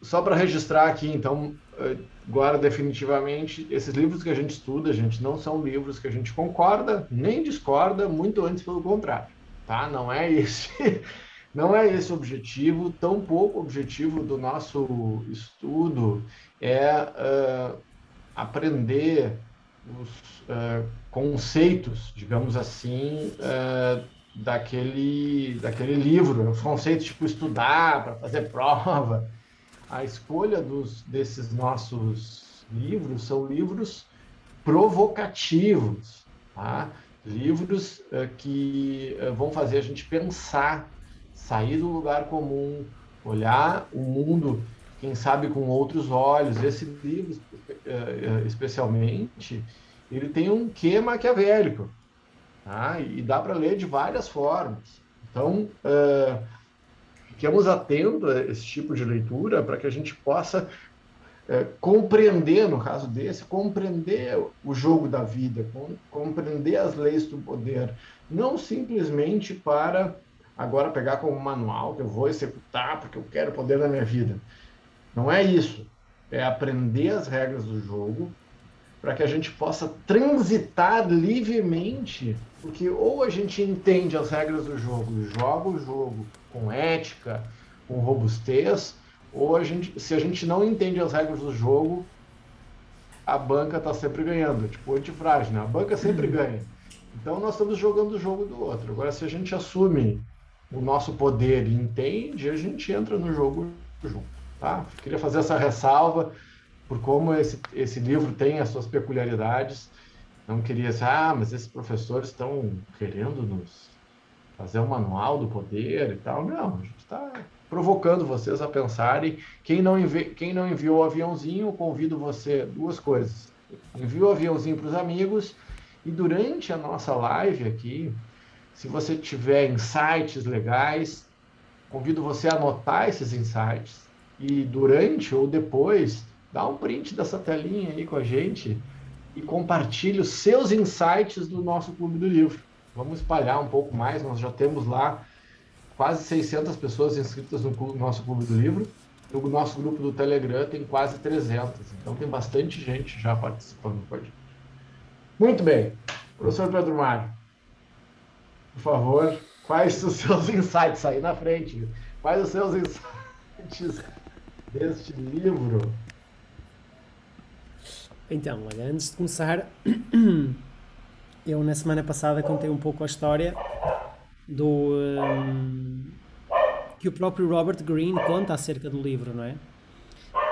só para registrar aqui, então, agora definitivamente, esses livros que a gente estuda, gente, não são livros que a gente concorda nem discorda, muito antes pelo contrário, tá? Não é esse, não é esse o objetivo, tão pouco objetivo do nosso estudo é uh, aprender os uh, conceitos, digamos assim, uh, daquele, daquele livro, os conceitos tipo estudar para fazer prova, a escolha dos, desses nossos livros são livros provocativos, tá? livros uh, que uh, vão fazer a gente pensar, sair do lugar comum, olhar o mundo, quem sabe com outros olhos. Esse livro, uh, especialmente, ele tem um quê maquiavélico, tá? e dá para ler de várias formas. Então, fiquemos atentos a esse tipo de leitura para que a gente possa é, compreender, no caso desse, compreender o jogo da vida, com, compreender as leis do poder, não simplesmente para agora pegar como manual que eu vou executar porque eu quero poder na minha vida. Não é isso. É aprender as regras do jogo para que a gente possa transitar livremente, porque ou a gente entende as regras do jogo e joga o jogo com ética, com robustez, ou a gente, se a gente não entende as regras do jogo, a banca está sempre ganhando, tipo antifrágil, né? A banca sempre uhum. ganha. Então nós estamos jogando o jogo do outro. Agora, se a gente assume o nosso poder e entende, a gente entra no jogo junto, tá? Queria fazer essa ressalva por como esse, esse livro tem as suas peculiaridades. Não queria dizer, ah, mas esses professores estão querendo nos fazer um manual do poder e tal. Não, a gente está provocando vocês a pensarem. Quem não, envi quem não enviou o aviãozinho, convido você duas coisas. Envie o aviãozinho para os amigos e durante a nossa live aqui, se você tiver insights legais, convido você a anotar esses insights e durante ou depois dá um print dessa telinha aí com a gente e compartilhe os seus insights do nosso Clube do Livro. Vamos espalhar um pouco mais. Nós já temos lá quase 600 pessoas inscritas no nosso Clube do Livro. O nosso grupo do Telegram tem quase 300. Então tem bastante gente já participando com a gente. Muito bem. Professor Pedro Mário, por favor, quais os seus insights aí na frente? Quais os seus insights deste livro? Então, olha, antes de começar, eu na semana passada contei um pouco a história do um, que o próprio Robert Greene conta acerca do livro, não é?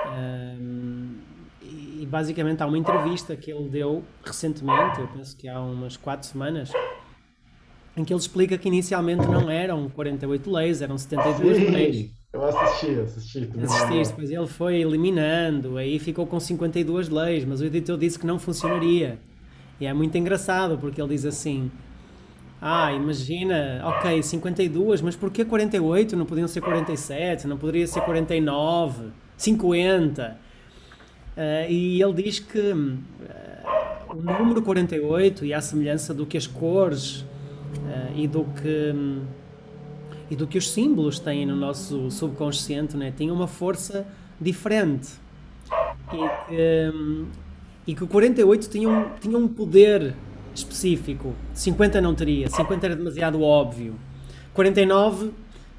Um, e basicamente há uma entrevista que ele deu recentemente, eu penso que há umas 4 semanas, em que ele explica que inicialmente não eram 48 leis, eram 72 Sim, leis. Eu assisti, assisti. Assististe, depois ele foi eliminando, aí ficou com 52 leis, mas o editor disse que não funcionaria. E é muito engraçado, porque ele diz assim: Ah, imagina, ok, 52, mas porquê 48? Não podiam ser 47, não poderia ser 49, 50. Uh, e ele diz que uh, o número 48, e a semelhança do que as cores uh, e do que. Um, e do que os símbolos têm no nosso subconsciente, né? tinha uma força diferente. E que, e que o 48 tinha um, tinha um poder específico. 50 não teria, 50 era demasiado óbvio. 49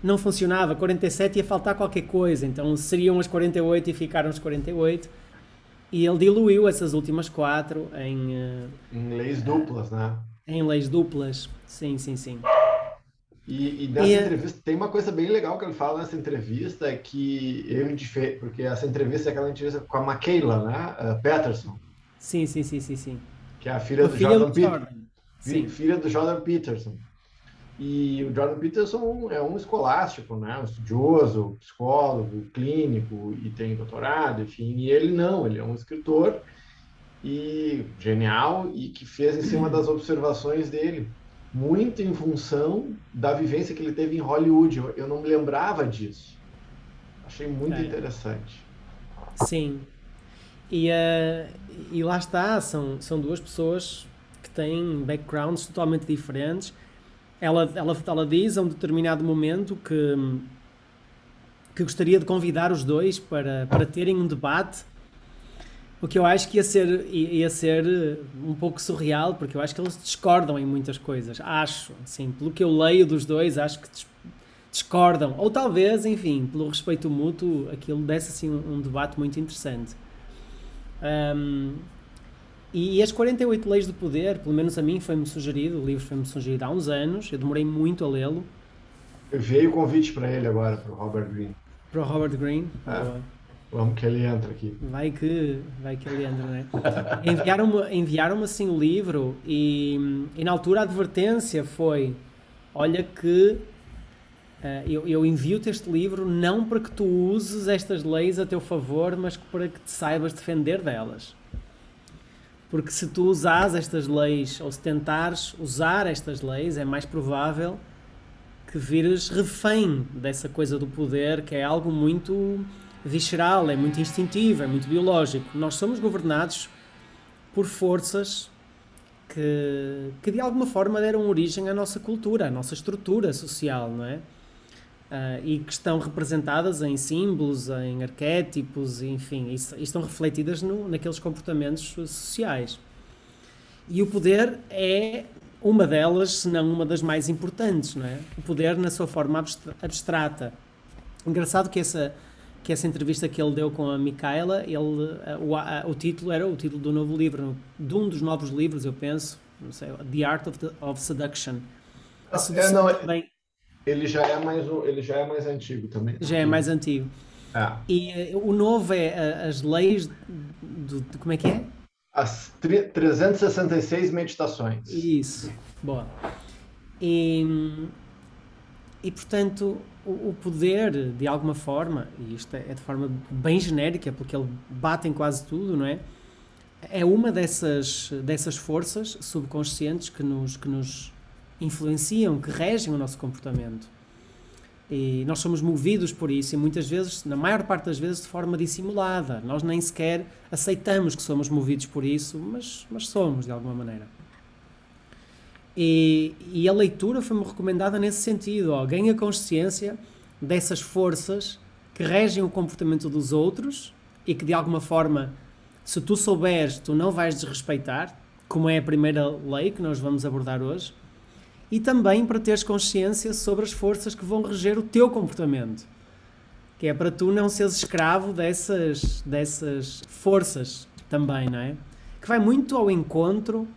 não funcionava, 47 ia faltar qualquer coisa, então seriam as 48 e ficaram as 48. E ele diluiu essas últimas quatro em. Uh, em leis duplas, né? Em leis duplas, sim, sim, sim. E, e nessa e, entrevista, tem uma coisa bem legal que ele fala nessa entrevista, é que ele, porque essa entrevista é aquela entrevista com a Michaela, né? Uh, Peterson. Sim, sim, sim, sim, sim. Que é a filha a do filha Jordan Peterson. Sim. Filha do Jordan Peterson. E o Jordan Peterson é um escolástico, né? Um estudioso, psicólogo, clínico e tem doutorado, enfim. E ele não, ele é um escritor e genial e que fez em cima das observações dele, muito em função da vivência que ele teve em Hollywood. Eu, não me lembrava disso. Achei muito é. interessante. Sim, e, uh, e lá está, são, são duas pessoas que têm backgrounds totalmente diferentes. Ela, ela, ela diz a um determinado momento que, que gostaria de convidar os dois para, para terem um debate. O que eu acho que ia ser, ia ser eh, um pouco surreal, porque eu acho que eles discordam em muitas coisas. Acho, sim, pelo que eu leio dos dois, acho que discordam. Ou talvez, enfim, pelo respeito mútuo, aquilo desse assim um, um debate muito interessante. Um, e as 48 Leis do Poder, pelo menos a mim foi-me sugerido, o livro foi-me sugerido há uns anos, eu demorei muito a lê-lo. Veio o convite para ele agora, para o Robert Greene. Para o Robert Greene? É. Vamos que ele entra aqui. Vai que, vai que ele entra, né? Enviaram-me enviaram assim o livro e, e na altura a advertência foi: olha que Uh, eu, eu envio-te este livro não para que tu uses estas leis a teu favor, mas para que te saibas defender delas. Porque se tu usares estas leis, ou se tentares usar estas leis, é mais provável que vires refém dessa coisa do poder, que é algo muito visceral, é muito instintivo, é muito biológico. Nós somos governados por forças que, que de alguma forma deram origem à nossa cultura, à nossa estrutura social, não é? Uh, e que estão representadas em símbolos, em arquétipos, enfim, e, e estão refletidas no, naqueles comportamentos sociais. E o poder é uma delas, se não uma das mais importantes, não é? O poder na sua forma abstrata. Engraçado que essa, que essa entrevista que ele deu com a Micaela, ele, uh, o, uh, o título era o título do novo livro, de um dos novos livros, eu penso, não sei, The Art of, the, of Seduction. A sedução é, não, também ele já é mais, ele já é mais antigo também. Já é mais antigo. É. E uh, o novo é uh, as leis do, do, Como é que é? As 366 meditações. Isso. Boa. E, e portanto, o, o, poder, de alguma forma, e isto é, é de forma bem genérica, porque ele bate em quase tudo, não é? É uma dessas, dessas forças subconscientes que nos, que nos influenciam, que regem o nosso comportamento. E nós somos movidos por isso e muitas vezes, na maior parte das vezes, de forma dissimulada. Nós nem sequer aceitamos que somos movidos por isso, mas, mas somos de alguma maneira. E, e a leitura foi-me recomendada nesse sentido. Ó, ganha consciência dessas forças que regem o comportamento dos outros e que de alguma forma, se tu souberes, tu não vais desrespeitar, como é a primeira lei que nós vamos abordar hoje e também para teres consciência sobre as forças que vão reger o teu comportamento. Que é para tu não seres escravo dessas, dessas forças também, não é? Que vai muito ao encontro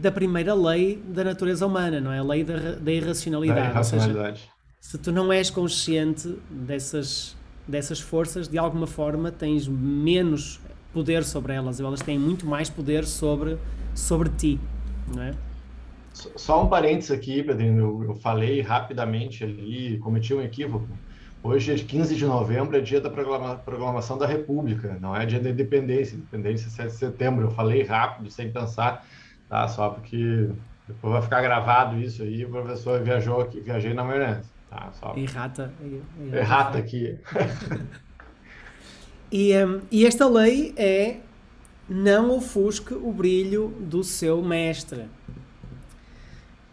da primeira lei da natureza humana, não é? A lei da, da irracionalidade. Da irracionalidade. Seja, se tu não és consciente dessas, dessas forças, de alguma forma tens menos poder sobre elas, ou elas têm muito mais poder sobre, sobre ti, não é? Só um parênteses aqui, Pedrinho, eu, falei rapidamente ali, cometi um equívoco. Hoje, 15 de novembro, é dia da proclamação da República, não é dia da independência, independência é 7 de setembro. Eu falei rápido, sem pensar, tá? Só porque depois vai ficar gravado isso aí, o professor viajou aqui, viajei na maionese, tá? Só... Errata. Errata aqui. e, um, e esta lei é não ofusque o brilho do seu mestre.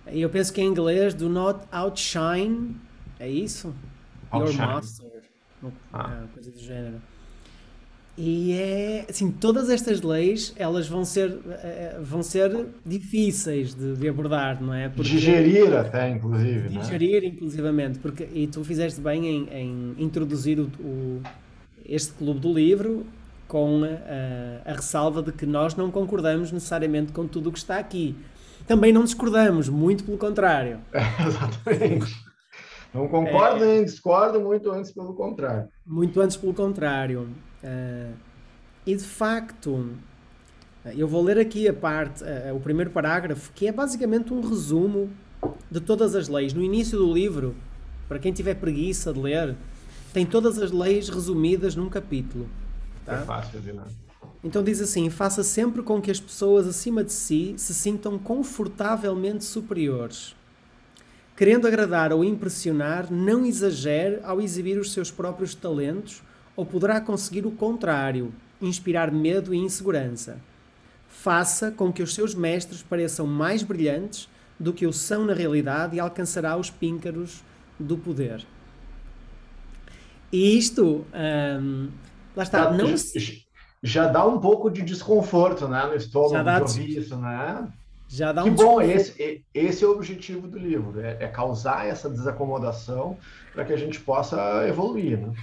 Eu penso que em inglês, do not outshine, é isso? Outshine. Your master. Ah. É, coisa do género. E é assim, todas estas leis elas vão ser, eh, vão ser difíceis de, de abordar, não é? Porque, digerir até, inclusive. É? Digerir, né? inclusivamente, porque e tu fizeste bem em, em introduzir o, o, este clube do livro com a, a ressalva de que nós não concordamos necessariamente com tudo o que está aqui também não discordamos, muito pelo contrário. exatamente. Não concordo é, nem discordo, muito antes pelo contrário. Muito antes pelo contrário. Uh, e de facto, eu vou ler aqui a parte, uh, o primeiro parágrafo, que é basicamente um resumo de todas as leis. No início do livro, para quem tiver preguiça de ler, tem todas as leis resumidas num capítulo. Tá? É fácil de ler. Então diz assim: faça sempre com que as pessoas acima de si se sintam confortavelmente superiores. Querendo agradar ou impressionar, não exagere ao exibir os seus próprios talentos, ou poderá conseguir o contrário, inspirar medo e insegurança. Faça com que os seus mestres pareçam mais brilhantes do que o são na realidade e alcançará os píncaros do poder. E isto, um, lá está, Já, não já, já dá um pouco de desconforto, né, no já estômago dá, de ouvir isso, né? já dá Que um bom, esse, esse é o objetivo do livro, é, é causar essa desacomodação para que a gente possa evoluir, né?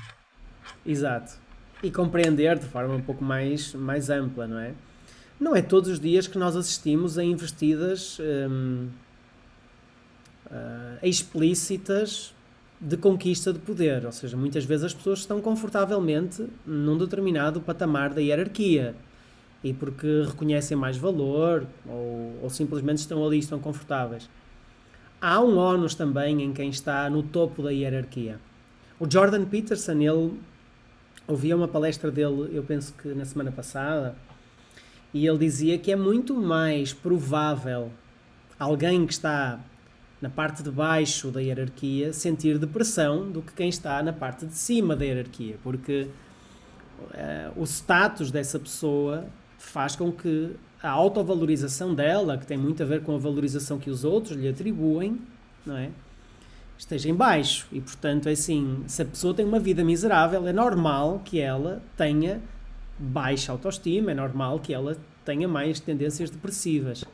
Exato. E compreender de forma um pouco mais, mais ampla, não é? Não é todos os dias que nós assistimos a investidas hum, ah, explícitas de conquista de poder. Ou seja, muitas vezes as pessoas estão confortavelmente num determinado patamar da hierarquia e porque reconhecem mais valor ou, ou simplesmente estão ali estão confortáveis. Há um ónus também em quem está no topo da hierarquia. O Jordan Peterson, ele ouvia uma palestra dele, eu penso que na semana passada, e ele dizia que é muito mais provável alguém que está na parte de baixo da hierarquia sentir depressão do que quem está na parte de cima da hierarquia, porque eh, o status dessa pessoa faz com que a autovalorização dela, que tem muito a ver com a valorização que os outros lhe atribuem, não é? Esteja em baixo. E, portanto, é assim, se a pessoa tem uma vida miserável, é normal que ela tenha baixa autoestima, é normal que ela tenha mais tendências depressivas.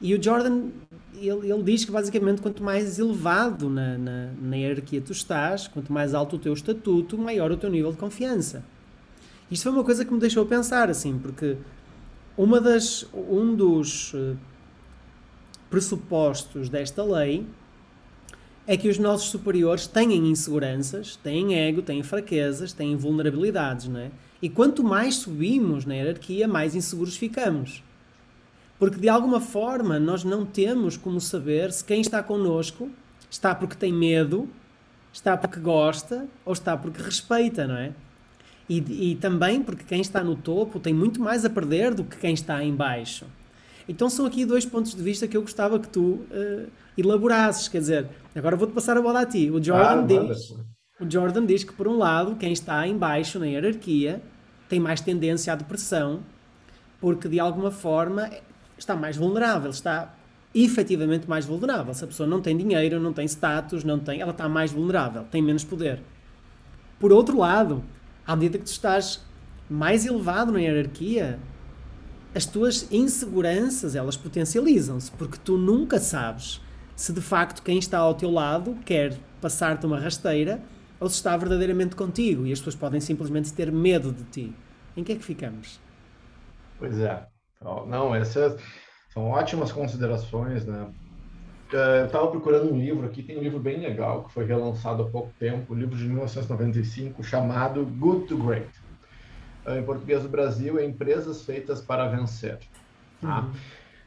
E o Jordan, ele, ele diz que basicamente quanto mais elevado na, na, na hierarquia tu estás, quanto mais alto o teu estatuto, maior o teu nível de confiança. Isto foi uma coisa que me deixou pensar, assim, porque uma das, um dos eh, pressupostos desta lei é que os nossos superiores têm inseguranças, têm ego, têm fraquezas, têm vulnerabilidades, não é? E quanto mais subimos na hierarquia, mais inseguros ficamos. Porque de alguma forma nós não temos como saber se quem está connosco está porque tem medo, está porque gosta ou está porque respeita, não é? E, e também porque quem está no topo tem muito mais a perder do que quem está em baixo. Então são aqui dois pontos de vista que eu gostava que tu uh, elaborasses. Quer dizer, agora vou-te passar a bola a ti. O Jordan, Ah, diz, o Jordan diz que, por um lado, quem está em baixo na hierarquia tem mais tendência à depressão, porque de alguma forma está mais vulnerável, está efetivamente mais vulnerável. Se a pessoa não tem dinheiro, não tem status, não tem, ela está mais vulnerável, tem menos poder. Por outro lado, à medida que tu estás mais elevado na hierarquia, as tuas inseguranças elas potencializam-se, porque tu nunca sabes se de facto quem está ao teu lado quer passar-te uma rasteira ou se está verdadeiramente contigo e as pessoas podem simplesmente ter medo de ti. Em que é que ficamos? Pois é. Não, essas são ótimas considerações, né? Eh, Eu estava procurando um livro aqui, tem um livro bem legal que foi relançado há pouco tempo, um livro de 1995 chamado Good to Great. Eh, Em português do Brasil é Empresas Feitas para Vencer. Tá?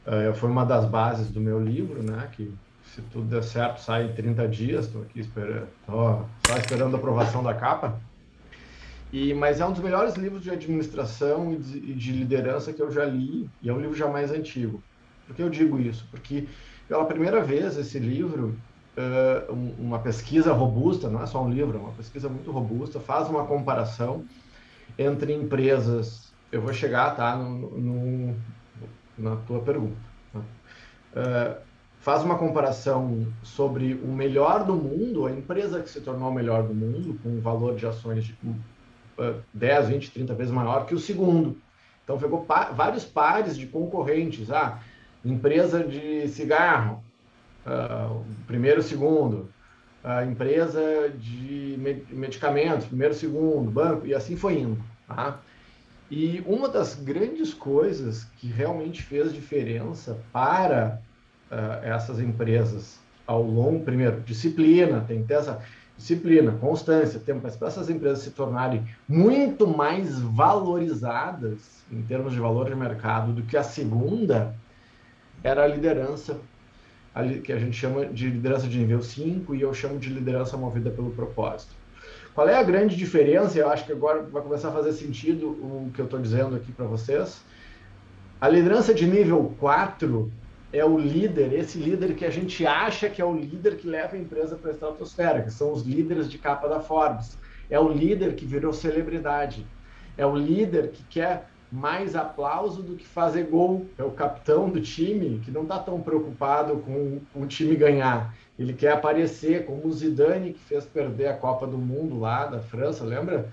Eh, Foi uma das bases do meu livro, né? Que se tudo der certo sai em 30 dias. Estou aqui esperando, tô só esperando a aprovação da capa. E, mas é um dos melhores livros de administração e de, e de liderança que eu já li, e é um livro já mais antigo. Por que eu digo isso? Porque pela primeira vez esse livro, uh, um, uma pesquisa robusta, não é só um livro, é uma pesquisa muito robusta, faz uma comparação entre empresas. Eu vou chegar, tá, no, no na tua pergunta. Tá? Uh, faz uma comparação sobre o melhor do mundo, a empresa que se tornou o melhor do mundo, com um valor de ações de 10, 20, 30 vezes maior que o segundo. Então, pegou pa vários pares de concorrentes. Ah, empresa de cigarro, uh, primeiro, segundo. A empresa de medicamentos, primeiro, segundo. Banco, e assim foi indo. Tá? E uma das grandes coisas que realmente fez diferença para uh, essas empresas ao longo, primeiro, disciplina, tem que ter essa disciplina, constância, tempo, mas para essas empresas se tornarem muito mais valorizadas em termos de valor de mercado do que a segunda, era a liderança, que a gente chama de liderança de nível 5 e eu chamo de liderança movida pelo propósito. Qual é a grande diferença? Eu acho que agora vai começar a fazer sentido o que eu estou dizendo aqui para vocês. A liderança de nível 4 é o líder, esse líder que a gente acha que é o líder que leva a empresa para a estratosfera, que são os líderes de capa da Forbes. É o líder que virou celebridade. É o líder que quer mais aplauso do que fazer gol. É o capitão do time que não está tão preocupado com, o time ganhar. ele quer aparecer, como o Zidane, que fez perder a Copa do Mundo lá da França, lembra?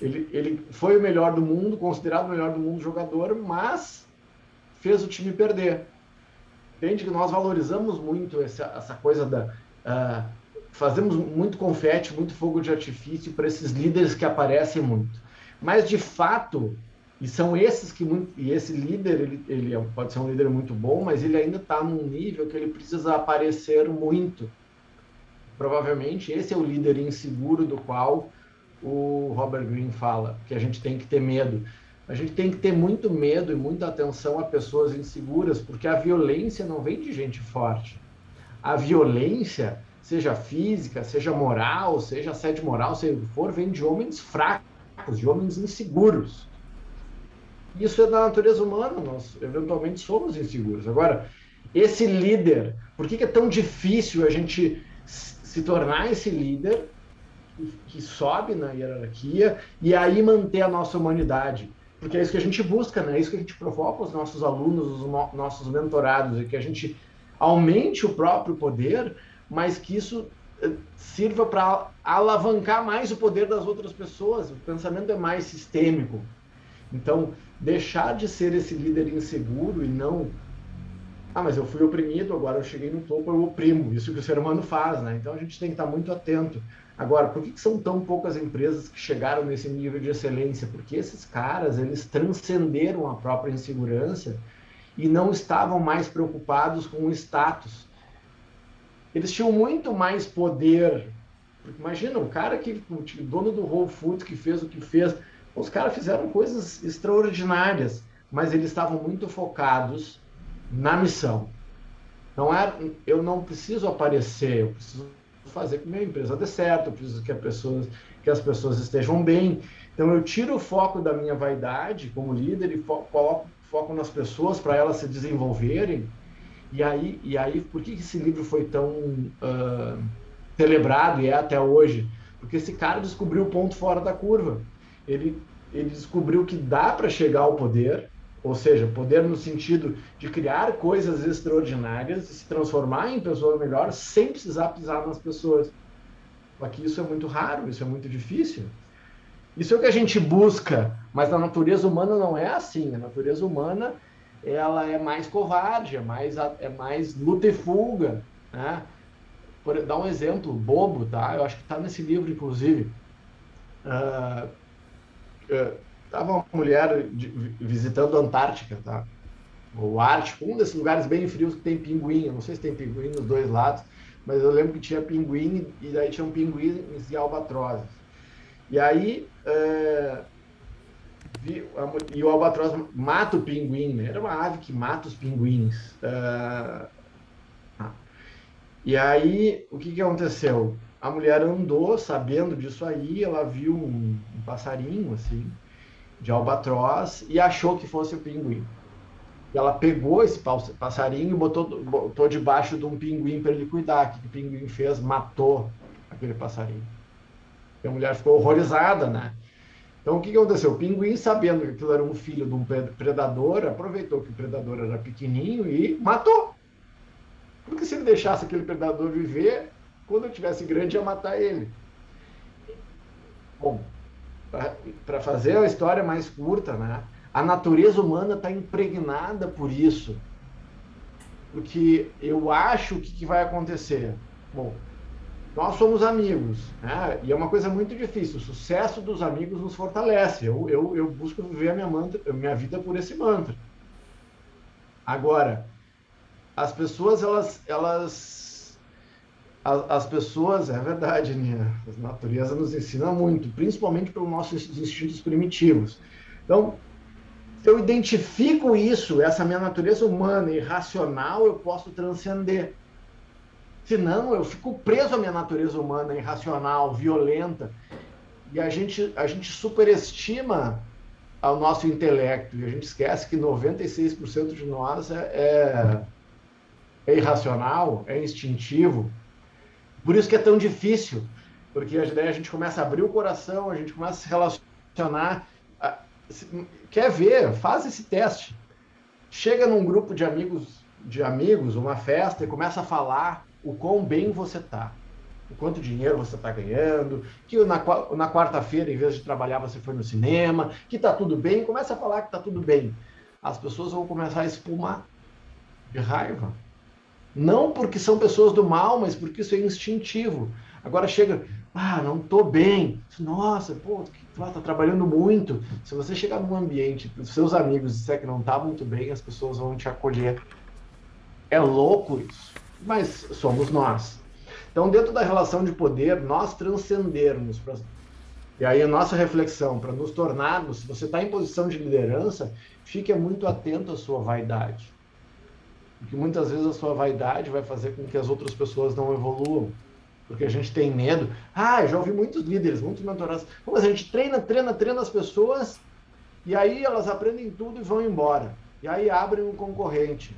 Ele, ele foi o melhor do mundo, considerado o melhor do mundo jogador, mas fez o time perder. Entende que nós valorizamos muito essa, essa coisa da. Uh, fazemos muito confete, muito fogo de artifício para esses líderes que aparecem muito. Mas, de fato, e são esses que. E esse líder, ele, ele é pode ser um líder muito bom, mas ele ainda está num nível que ele precisa aparecer muito. Provavelmente esse é o líder inseguro do qual o Robert Greene fala, que a gente tem que ter medo. A gente tem que ter muito medo e muita atenção a pessoas inseguras, porque a violência não vem de gente forte. A violência, seja física, seja moral, seja assédio moral, seja o que for, vem de homens fracos, de homens inseguros. Isso é da natureza humana, nós eventualmente somos inseguros. Agora, esse líder, por que, que é tão difícil a gente se tornar esse líder que sobe na hierarquia e aí manter a nossa humanidade? Porque é isso que a gente busca, né? É isso que a gente provoca os nossos alunos, os no nossos mentorados, é que a gente aumente o próprio poder, mas que isso eh, sirva para alavancar mais o poder das outras pessoas. O pensamento é mais sistêmico. Então, deixar de ser esse líder inseguro e não ah, mas eu fui oprimido, agora eu cheguei no topo, eu oprimo. Isso que o ser humano faz, né? Então a gente tem que estar muito atento. Agora, por que, que são tão poucas empresas que chegaram nesse nível de excelência? Porque esses caras, eles transcenderam a própria insegurança e não estavam mais preocupados com o status. Eles tinham muito mais poder. Imagina, o cara que, o dono do Whole Foods que fez o que fez, os caras fizeram coisas extraordinárias, mas eles estavam muito focados na missão. Não é, eu não preciso aparecer, eu preciso fazer com que minha empresa dê certo, eu preciso que, pessoas, que as pessoas estejam bem. Então eu tiro o foco da minha vaidade como líder e fo coloco foco nas pessoas para elas se desenvolverem. E aí, e aí, por que esse livro foi tão uh, celebrado e é até hoje? Porque esse cara descobriu o ponto fora da curva ele, ele descobriu que dá para chegar ao poder, ou seja, poder no sentido de criar coisas extraordinárias e se transformar em pessoa melhor sem precisar pisar nas pessoas. Só que isso é muito raro, isso é muito difícil. Isso é o que a gente busca, mas na natureza humana não é assim. A natureza humana ela é mais covarde, é mais, é mais luta e fuga. Né? Por dar um exemplo bobo, tá? Eu acho que está nesse livro, inclusive. Uh, Estava uma mulher de, visitando a Antártica, tá? O Ártico, um desses lugares bem frios que tem pinguim. Eu não sei se tem pinguim nos dois lados, mas eu lembro que tinha pinguim e daí tinha um pinguim e albatrozes. E aí é, vi, e o albatroz mata o pinguim, né? Era uma ave que mata os pinguins. É, e aí o que, que aconteceu? A mulher andou sabendo disso aí, ela viu um, um passarinho assim de albatroz e achou que fosse o pinguim. E ela pegou esse passarinho e botou, botou debaixo de um pinguim para ele cuidar. O que o pinguim fez? Matou aquele passarinho. E a mulher ficou horrorizada, né? Então, o que, que aconteceu? O pinguim, sabendo que aquilo era um filho de um predador, aproveitou que o predador era pequenininho e matou. Porque se ele deixasse aquele predador viver, quando ele tivesse grande, ia matar ele. Bom, para fazer a história mais curta, né? A natureza humana está impregnada por isso. Porque eu acho que, que vai acontecer. Bom, nós somos amigos, né? E é uma coisa muito difícil. O sucesso dos amigos nos fortalece. Eu, eu, eu busco viver a minha, mantra, minha vida por esse mantra. Agora, as pessoas, elas, elas as pessoas, é verdade, né? a natureza nos ensina muito, principalmente pelos nossos instintos primitivos. Então, se eu identifico isso, essa minha natureza humana irracional, eu posso transcender. Senão, eu fico preso à minha natureza humana irracional, violenta, e a gente, a gente superestima o nosso intelecto, e a gente esquece que 96% de nós é, é, é irracional, é instintivo, por isso que é tão difícil, porque daí a gente começa a abrir o coração, a gente começa a se relacionar. Quer ver? Faz esse teste. Chega num grupo de amigos, de amigos, uma festa e começa a falar o quão bem você está. O quanto dinheiro você está ganhando, que na, na quarta-feira, em vez de trabalhar, você foi no cinema, que está tudo bem, começa a falar que está tudo bem. As pessoas vão começar a espumar de raiva. Não porque são pessoas do mal, mas porque isso é instintivo. Agora chega, ah, não estou bem. Nossa, pô, está trabalhando muito. Se você chegar num ambiente, os seus amigos disser que não está muito bem, as pessoas vão te acolher. É louco isso, mas somos nós. Então, dentro da relação de poder, nós transcendermos. Pra... E aí a nossa reflexão, para nos tornarmos, se você está em posição de liderança, fique muito atento à sua vaidade. Porque muitas vezes a sua vaidade vai fazer com que as outras pessoas não evoluam porque a gente tem medo. Ah, já ouvi muitos líderes, muitos mentorados. Mas a gente treina, treina, treina as pessoas e aí elas aprendem tudo e vão embora. E aí abrem um concorrente.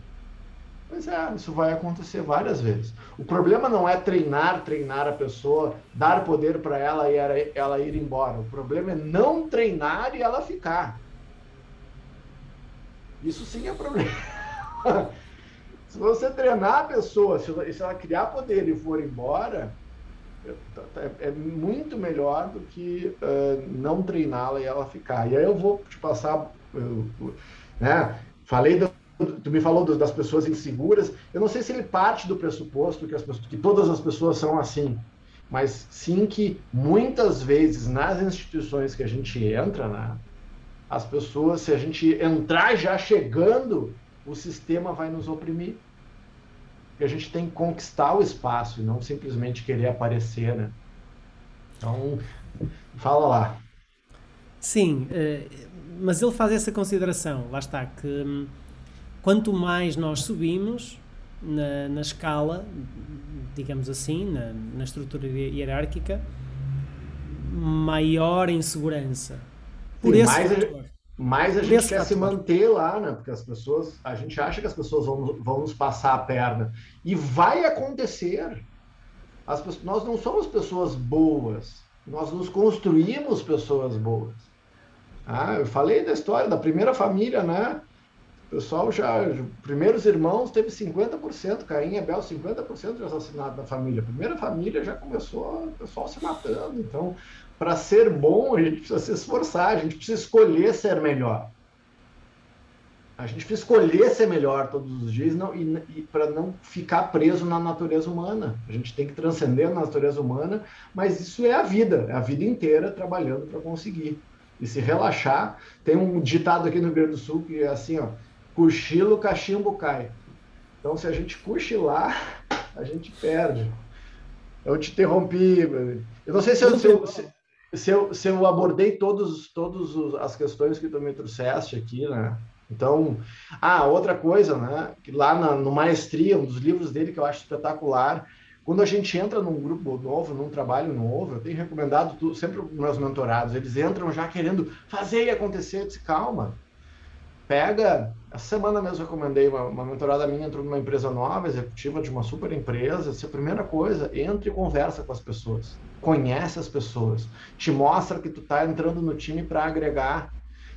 Pois é, isso vai acontecer várias vezes. O problema não é treinar, treinar a pessoa, dar poder para ela e ela ir embora. O problema é não treinar e ela ficar. Isso sim é problema. se você treinar a pessoa, se ela criar poder e for embora, é, é muito melhor do que uh, não treiná-la e ela ficar. E aí eu vou te passar, eu, né? Falei do, tu me falou das pessoas inseguras. Eu não sei se ele parte do pressuposto que, as que todas as pessoas são assim, mas sim que muitas vezes nas instituições que a gente entra, né, as pessoas, se a gente entrar já chegando, o sistema vai nos oprimir que a gente tem que conquistar o espaço e não simplesmente querer aparecer, né? Então, fala lá. Sim, eh, mas ele faz essa consideração, lá está, que hum, quanto mais nós subimos na, na escala, digamos assim, na, na estrutura hierárquica, maior insegurança. Por Sim, esse mais, fator. Mas a gente quer se manter lá, né? Porque as pessoas, a gente acha que as pessoas vão, vão nos passar a perna. E vai acontecer. As, nós não somos pessoas boas. Nós nos construímos pessoas boas. Ah, eu falei da história da primeira família, né? Pessoal já, primeiros irmãos teve 50%, Caim e Abel 50% de assassinato da família. A primeira família já começou o pessoal se matando. Então, para ser bom, a gente precisa se esforçar, a gente precisa escolher ser melhor. A gente precisa escolher ser melhor todos os dias não, e, e para não ficar preso na natureza humana. A gente tem que transcender a natureza humana, mas isso é a vida, é a vida inteira trabalhando para conseguir. E se relaxar, tem um ditado aqui no Rio Grande do Sul que é assim, ó, cochilo, cachimbo cai. Então, se a gente cochilar, a gente perde. Eu te interrompi. Eu não sei se eu, se eu, se, eu, se eu abordei todas todos as questões que tu me trouxeste aqui, né? Então, ah, outra coisa, né? Que lá na, no Maestria, um dos livros dele que eu acho espetacular, quando a gente entra num grupo novo, num trabalho novo, eu tenho recomendado tudo, sempre para meus mentorados, eles entram já querendo fazer e acontecer, eu disse, calma, pega. Essa semana mesmo eu recomendei uma, uma mentorada minha entrou numa empresa nova, executiva de uma super empresa. Essa é a primeira coisa, entre e conversa com as pessoas. Conhece as pessoas. Te mostra que tu tá entrando no time para agregar.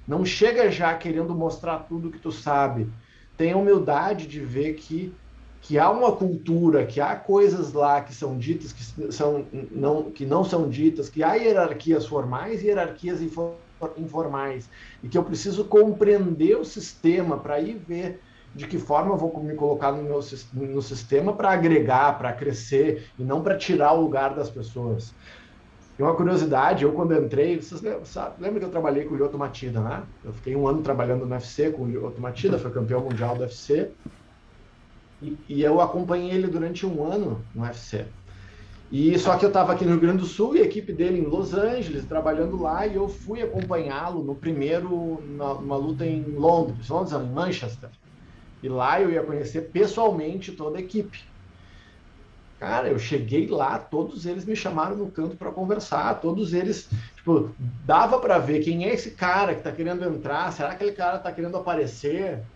Não chega já querendo mostrar tudo que tu sabe. Tenha humildade de ver que que há uma cultura, que há coisas lá que são ditas que são não que não são ditas, que há hierarquias formais e hierarquias informais informais e que eu preciso compreender o sistema para ir ver de que forma eu vou me colocar no meu no sistema para agregar, para crescer e não para tirar o lugar das pessoas. E uma curiosidade, eu quando entrei, vocês lembram, lembra que eu trabalhei com o Lyoto Matida, né? Eu fiquei um ano trabalhando no UFC com o Lyoto Matida, foi campeão mundial do UFC. E, e eu acompanhei ele durante um ano no UFC. E só que eu estava aqui no Rio Grande do Sul e a equipe dele em Los Angeles, trabalhando lá, e eu fui acompanhá-lo no primeiro, numa luta em Londres, Londres, não, em Manchester. E lá eu ia conhecer pessoalmente toda a equipe. Cara, eu cheguei lá, todos eles me chamaram no canto para conversar, todos eles, tipo, dava para ver quem é esse cara que está querendo entrar, será que aquele cara está querendo aparecer?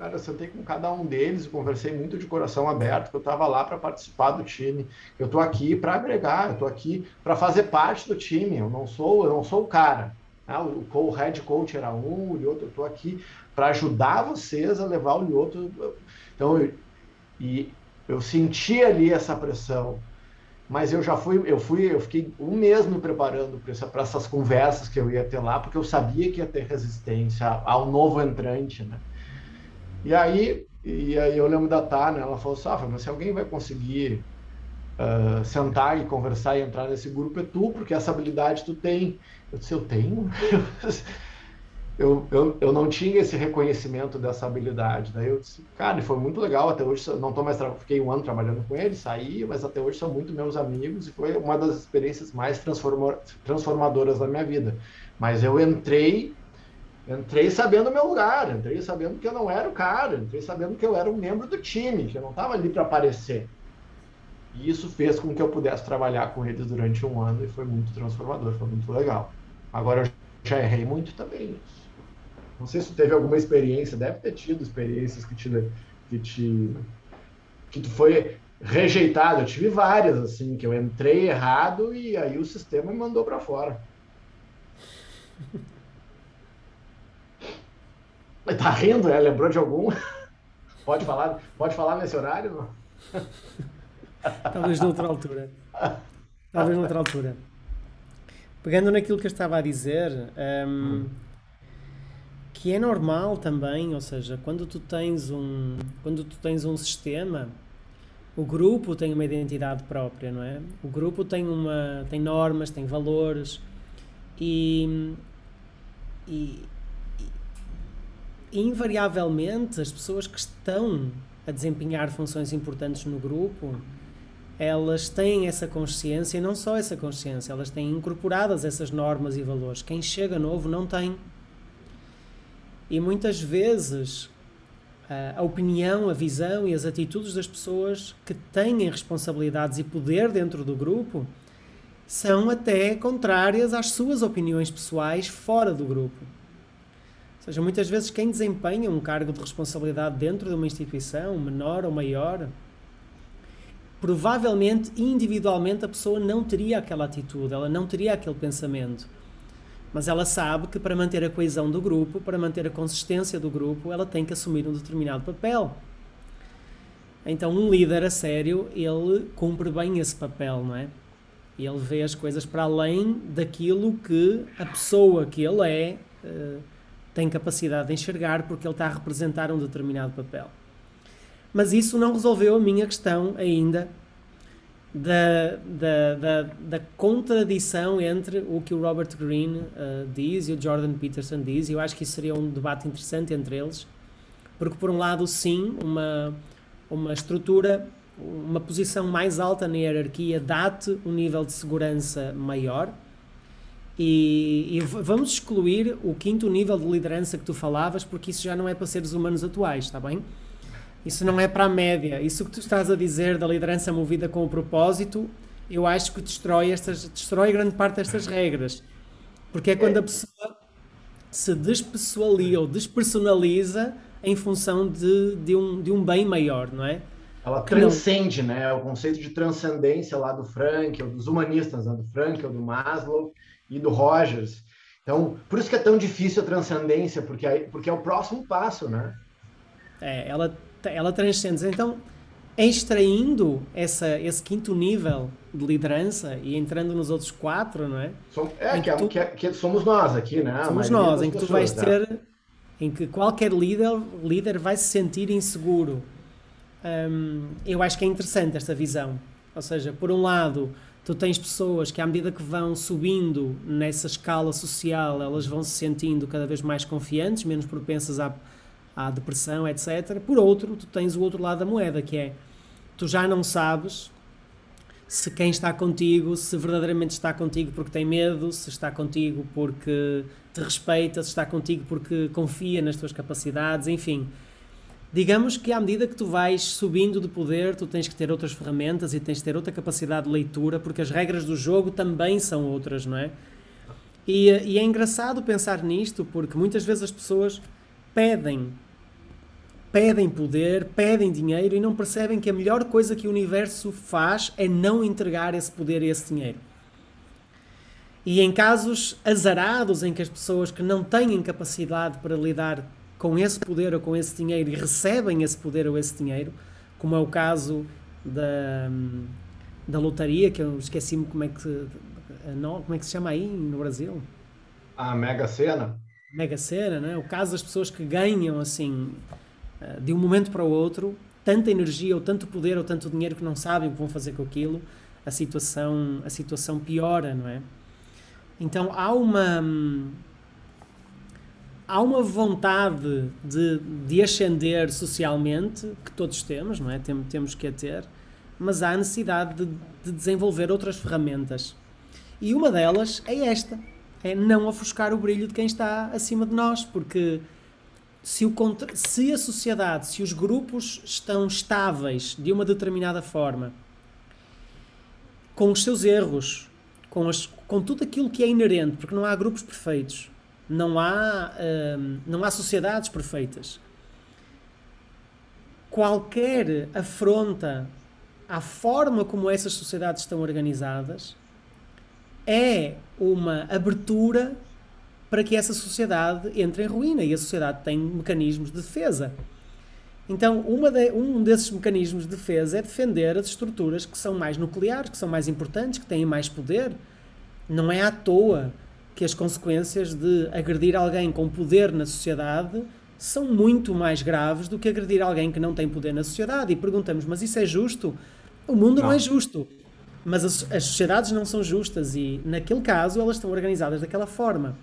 Cara, eu sentei com cada um deles e conversei muito de coração aberto, que eu estava lá para participar do time. Eu estou aqui para agregar, eu estou aqui para fazer parte do time. Eu não sou, eu não sou o cara. Né? O, o head coach era um, o Lioto, eu estou aqui para ajudar vocês a levar o Lioto. Então, eu, e eu senti ali essa pressão, mas eu já fui, eu fui, eu fiquei um mês me preparando para essas conversas que eu ia ter lá, porque eu sabia que ia ter resistência ao novo entrante, né? E aí, e aí eu lembro da Tá, né? Ela falou, Safra, mas se alguém vai conseguir uh, sentar e conversar e entrar nesse grupo é tu, porque essa habilidade tu tem. Eu disse, eu tenho? eu, eu, eu não tinha esse reconhecimento dessa habilidade. Daí eu disse, cara, foi muito legal. Até hoje, não tô mais fiquei um ano trabalhando com ele, saí, mas até hoje são muito meus amigos e foi uma das experiências mais transforma, transformadoras da minha vida. Mas eu entrei, entrei sabendo o meu lugar, entrei sabendo que eu não era o cara, entrei sabendo que eu era um membro do time, que eu não estava ali para aparecer. E isso fez com que eu pudesse trabalhar com eles durante um ano e foi muito transformador, foi muito legal. Agora eu já errei muito também. Não sei se teve alguma experiência, deve ter tido experiências que te que te que tu foi rejeitado. Eu tive várias assim, que eu entrei errado e aí o sistema me mandou para fora. Tá rindo, é? Lembrou de algum? Pode falar, pode falar nesse horário? Talvez noutra altura. Talvez noutra altura. Pegando naquilo que eu estava a dizer, um, que é normal também, ou seja, quando tu tens um, quando tu tens um sistema, o grupo tem uma identidade própria, não é? O grupo tem uma, tem normas, tem valores e, e invariavelmente as pessoas que estão a desempenhar funções importantes no grupo elas têm essa consciência e não só essa consciência, elas têm incorporadas essas normas e valores. Quem chega novo não tem. E muitas vezes a opinião, a visão e as atitudes das pessoas que têm responsabilidades e poder dentro do grupo são até contrárias às suas opiniões pessoais fora do grupo. Seja, muitas vezes quem desempenha um cargo de responsabilidade dentro de uma instituição, menor ou maior, provavelmente individualmente a pessoa não teria aquela atitude, ela não teria aquele pensamento. Mas ela sabe que para manter a coesão do grupo, para manter a consistência do grupo, ela tem que assumir um determinado papel. Então, um líder a sério, ele cumpre bem esse papel, não é? Ele vê as coisas para além daquilo que a pessoa que ele é uh, tem capacidade de enxergar, porque ele está a representar um determinado papel. Mas isso não resolveu a minha questão ainda da, da, da, da contradição entre o que o Robert Greene uh, diz e o Jordan Peterson diz. Eu acho que isso seria um debate interessante entre eles, porque, por um lado, sim, uma, uma estrutura, uma posição mais alta na hierarquia dá-te um nível de segurança maior. E, e, vamos excluir o quinto nível de liderança que tu falavas, porque isso já não é para seres humanos atuais, está bem? Isso não é para a média. Isso que tu estás a dizer da liderança movida com o propósito, eu acho que destrói, estas, destrói grande parte destas regras. Porque é quando a pessoa se despessoaliza ou despersonaliza em função de, de, um, de um bem maior, não é? Ela transcende, não... né? O conceito de transcendência lá do Frank, dos humanistas, né? do Frank, do Maslow e do Rogers. Então, por isso que é tão difícil a transcendência, porque, aí, porque é o próximo passo, né? É, ela ela transcende. Então, extraindo essa, esse quinto nível de liderança e entrando nos outros quatro, não é? É, que, é tu, que, é, que, somos nós aqui, né? Somos nós, em que tu vais é. ter, em que qualquer líder, líder vai se sentir inseguro. Um, eu acho que é interessante esta visão. Ou seja, por um lado, tu tens pessoas que à medida que vão subindo nessa escala social, elas vão se sentindo cada vez mais confiantes, menos propensas a à depressão, etc. Por outro, tu tens o outro lado da moeda, que é tu já não sabes se quem está contigo, se verdadeiramente está contigo porque tem medo, se está contigo porque te respeita, se está contigo porque confia nas tuas capacidades, enfim. Digamos que à medida que tu vais subindo de poder, tu tens que ter outras ferramentas e tens que ter outra capacidade de leitura, porque as regras do jogo também são outras, não é? E, e é engraçado pensar nisto, porque muitas vezes as pessoas pedem pedem poder, pedem dinheiro e não percebem que a melhor coisa que o universo faz é não entregar esse poder e esse dinheiro. E em casos azarados em que as pessoas que não têm capacidade para lidar com esse poder ou com esse dinheiro e recebem esse poder ou esse dinheiro, como é o caso da, da lotaria, que eu esqueci-me como é que não, como é que se chama aí no Brasil? A Mega Sena. Mega Sena, né? O caso das pessoas que ganham assim eh, de um momento para o outro tanta energia ou tanto poder ou tanto dinheiro que não sabem o que vão fazer com aquilo, a situação a situação piora, não é? Então há uma há uma vontade de, de ascender socialmente que todos temos, não é? Tem, temos que a ter, mas há a necessidade de, de desenvolver outras ferramentas. E uma delas é esta: é não ofuscar o brilho de quem está acima de nós, porque se, o, se a sociedade, se os grupos estão estáveis de uma determinada forma, com os seus erros, com, as, com tudo aquilo que é inerente, porque não há grupos perfeitos, não há, hum, não há sociedades perfeitas. Qualquer afronta à forma como essas sociedades estão organizadas é uma abertura para que essa sociedade entre em ruína e a sociedade tem mecanismos de defesa. Então, de, um desses mecanismos de defesa é defender as estruturas que são mais nucleares, que são mais importantes, que têm mais poder. Não é à toa que as consequências de agredir alguém com poder na sociedade são muito mais graves do que agredir alguém que não tem poder na sociedade. E perguntamos, mas isso é justo? O mundo não, não é justo. Mas as, as sociedades não são justas e, naquele caso, elas estão organizadas daquela forma.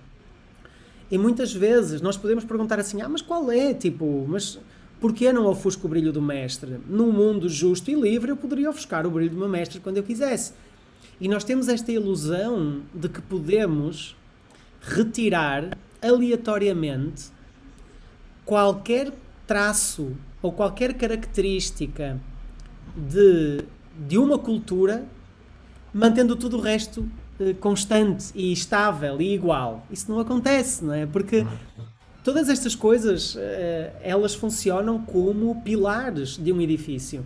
E muitas vezes nós podemos perguntar assim: ah, mas qual é? Tipo, mas porquê não ofusco o brilho do mestre? Num mundo justo e livre, eu poderia ofuscar o brilho do meu mestre quando eu quisesse. E nós temos esta ilusão de que podemos retirar aleatoriamente qualquer traço ou qualquer característica de, de uma cultura, mantendo tudo o resto eh, constante e estável e igual. Isso não acontece, não é? Porque todas estas coisas, eh, elas funcionam como pilares de um edifício.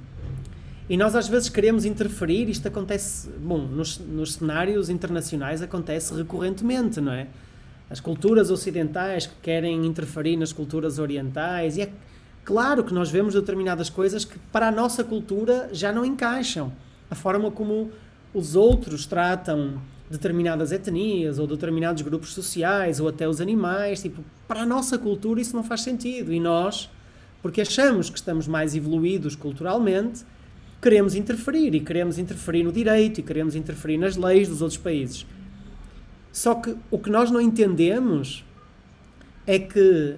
E nós às vezes queremos interferir, isto acontece, bom, nos, nos cenários internacionais acontece recorrentemente, não é? As culturas ocidentais que querem interferir nas culturas orientais. E é claro que nós vemos determinadas coisas que para a nossa cultura já não encaixam. A forma como os outros tratam determinadas etnias ou determinados grupos sociais ou até os animais, tipo, para a nossa cultura isso não faz sentido. E nós, porque achamos que estamos mais evoluídos culturalmente, queremos interferir e queremos interferir no direito e queremos interferir nas leis dos outros países. Só que o que nós não entendemos é que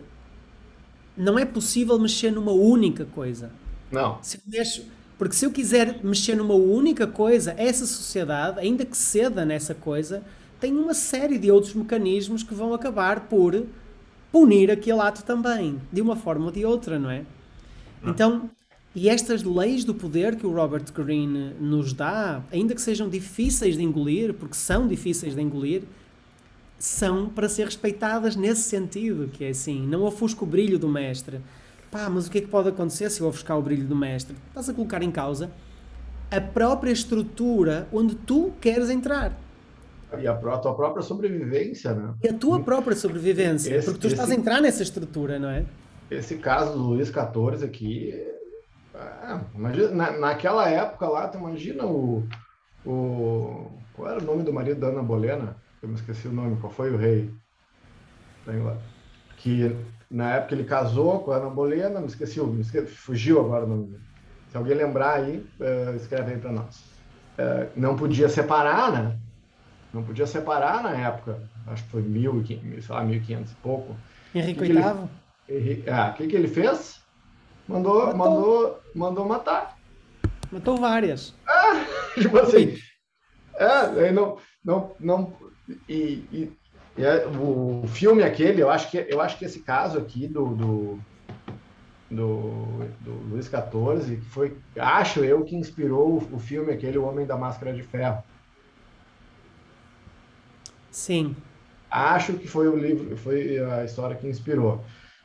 não é possível mexer numa única coisa. Não. Se mexo, porque se eu quiser mexer numa única coisa, essa sociedade, ainda que ceda nessa coisa, tem uma série de outros mecanismos que vão acabar por punir aquele ato também, de uma forma ou de outra, não é? Não. Então, e estas leis do poder que o Robert Greene nos dá, ainda que sejam difíceis de engolir, porque são difíceis de engolir, são para ser respeitadas nesse sentido, que é assim, não ofusca o brilho do mestre. Pá, mas o que é que pode acontecer se eu ofuscar o brilho do mestre? Estás a colocar em causa a própria estrutura onde tu queres entrar. E a, a tua própria sobrevivência, né? E a tua própria sobrevivência, esse, porque tu estás esse, a entrar nessa estrutura, não é? Esse caso do Luiz XIV aqui, é, imagina, na, naquela época lá, tu imagina o, o... Qual era o nome do marido da Ana Bolena? Eu me esqueci o nome, qual foi o rei? Que na época ele casou com a Ana Bolena, me esqueci, me esqueci fugiu agora o nome Se alguém lembrar aí, uh, escreve aí para nós. Uh, não podia separar, né? Não podia separar na época, acho que foi mil, sei lá, 1500 e pouco. Henrique VIII? Ah, o que, que ele fez? Mandou, matou. mandou, mandou matar. Matou várias. Ah, tipo assim. É, não, não, não, e, e, e é, o filme aquele, eu acho que, eu acho que esse caso aqui do, do, do, do Luiz XIV foi, acho eu, que inspirou o, o filme aquele, O Homem da Máscara de Ferro. Sim. Acho que foi o livro, foi a história que inspirou.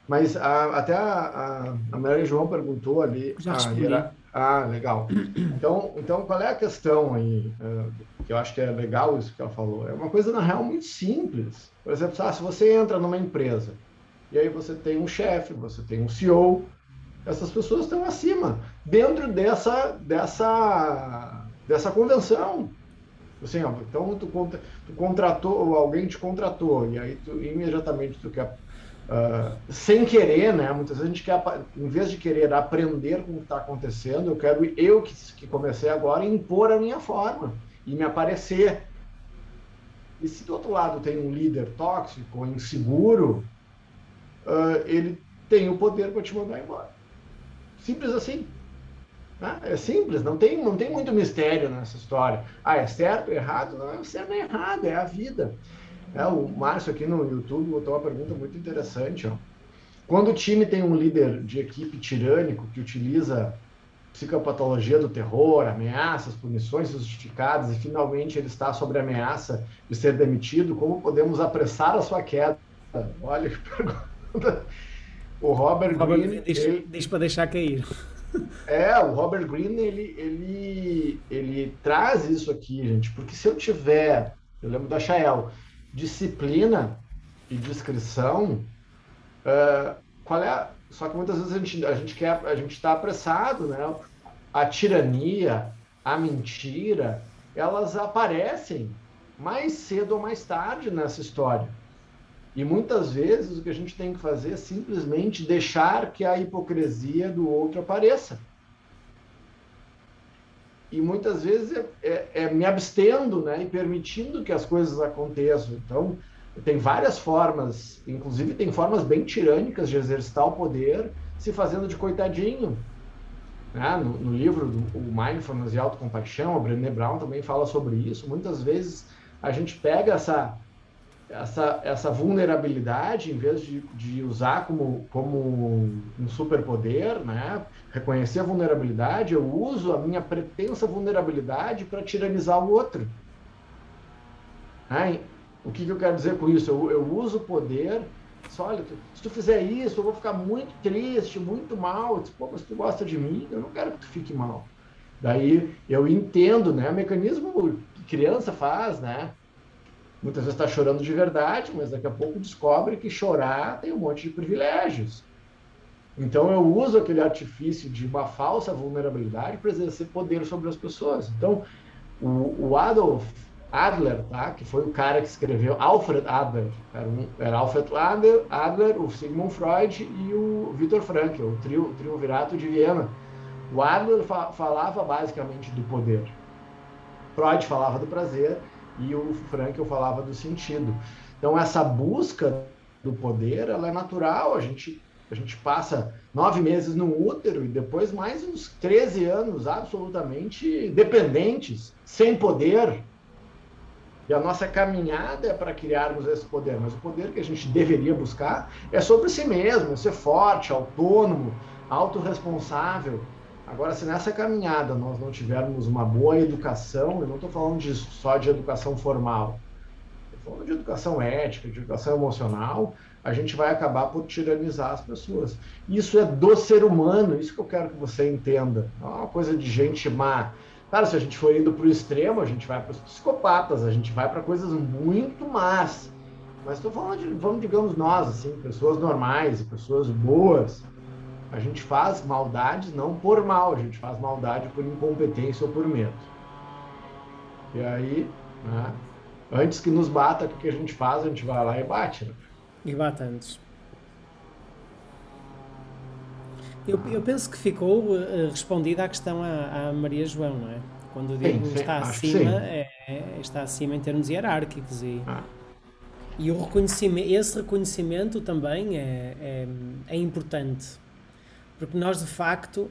Mas a, até a, a, a Maria João perguntou ali. Já a, ah, legal. Então, então, qual é a questão aí? Uh, que eu acho que é legal isso que ela falou. É uma coisa, na real, muito simples. Por exemplo, ah, se você entra numa empresa e aí você tem um chefe, você tem um CEO, essas pessoas estão acima, dentro dessa, dessa, dessa convenção. Assim, ó, então tu, tu contratou, alguém te contratou, e aí tu imediatamente tu quer Uh, sem querer, né? Muitas vezes a gente quer, em vez de querer aprender com o que está acontecendo, eu quero eu que, que comecei agora impor a minha forma e me aparecer. E se do outro lado tem um líder tóxico, inseguro, uh, ele tem o poder para te mandar embora. Simples assim. Né? É simples, não tem, não tem muito mistério nessa história. Ah, é certo, errado? Não é certo nem errado, é a vida. É, o Márcio aqui no YouTube botou uma pergunta muito interessante. Ó. Quando o time tem um líder de equipe tirânico que utiliza psicopatologia do terror, ameaças, punições justificadas e finalmente ele está sob ameaça de ser demitido, como podemos apressar a sua queda? Olha que pergunta. O Robert, Robert Greene... Diz, ele... diz para deixar cair. É, o Robert Greene, ele, ele, ele traz isso aqui, gente, porque se eu tiver, eu lembro da Chael, disciplina e discrição, uh, qual é a, só que muitas vezes a gente, a gente quer, a gente está apressado, né? A tirania, a mentira, elas aparecem mais cedo ou mais tarde nessa história. E muitas vezes o que a gente tem que fazer é simplesmente deixar que a hipocrisia do outro apareça e muitas vezes é, é, é, me abstendo né, e permitindo que as coisas aconteçam. Então, tem várias formas, inclusive tem formas bem tirânicas de exercitar o poder se fazendo de coitadinho. Né? No, no, livro do o Mindfulness e Autocompaixão, a Brené Brown também fala sobre isso. Muitas vezes a gente pega essa essa, essa vulnerabilidade, em vez de, de usar como, como um superpoder, né? reconhecer a vulnerabilidade, eu uso a minha pretensa vulnerabilidade para tiranizar o outro. Né? O que, que, eu quero dizer com isso? Eu, eu uso o poder. Só, olha, se tu fizer isso, eu vou ficar muito triste, muito mal. Disse, Pô, mas tu gosta de mim, eu não quero que tu fique mal. Daí eu entendo, né? O mecanismo que criança faz, né? Muitas vezes está chorando de verdade, mas daqui a pouco descobre que chorar tem um monte de privilégios. Então eu uso aquele artifício de uma falsa vulnerabilidade para exercer poder sobre as pessoas. Então o, o, Adolf Adler, tá? que foi o cara que escreveu Alfred Adler, era, um, era Alfred Adler, Adler, o Sigmund Freud e o Viktor Frankl, o trio, triunvirato de Viena. O Adler fa falava basicamente do poder. Freud falava do prazer e o Frank eu falava do sentido. Então essa busca do poder, ela é natural, a gente a gente passa nove meses no útero e depois mais uns 13 anos absolutamente dependentes, sem poder. E a nossa caminhada é para criarmos esse poder, mas o poder que a gente deveria buscar é sobre si mesmo, ser forte, autônomo, autorresponsável, Agora, se nessa caminhada nós não tivermos uma boa educação, eu não estou falando de, só de educação formal, estou falando de educação ética, de educação emocional, a gente vai acabar por tiranizar as pessoas. Isso é do ser humano, isso que eu quero que você entenda. Não é uma coisa de gente má. Claro, se a gente for indo para o extremo, a gente vai para os psicopatas, a gente vai para coisas muito más. Mas estou falando de, vamos, digamos, nós, assim, pessoas normais, pessoas boas, a gente faz maldades não por mal, a gente faz maldade por incompetência ou por medo. E aí, né, antes que nos bata, o que a gente faz? A gente vai lá e bate. Né? E bate antes. Eu, eu penso que ficou uh, respondida a questão à, à, Maria João, não é? Quando digo sim, sim, está acima, é, está acima em termos hierárquicos e, ah. e o reconhecimento, esse reconhecimento também é, é, é importante porque nós, de facto,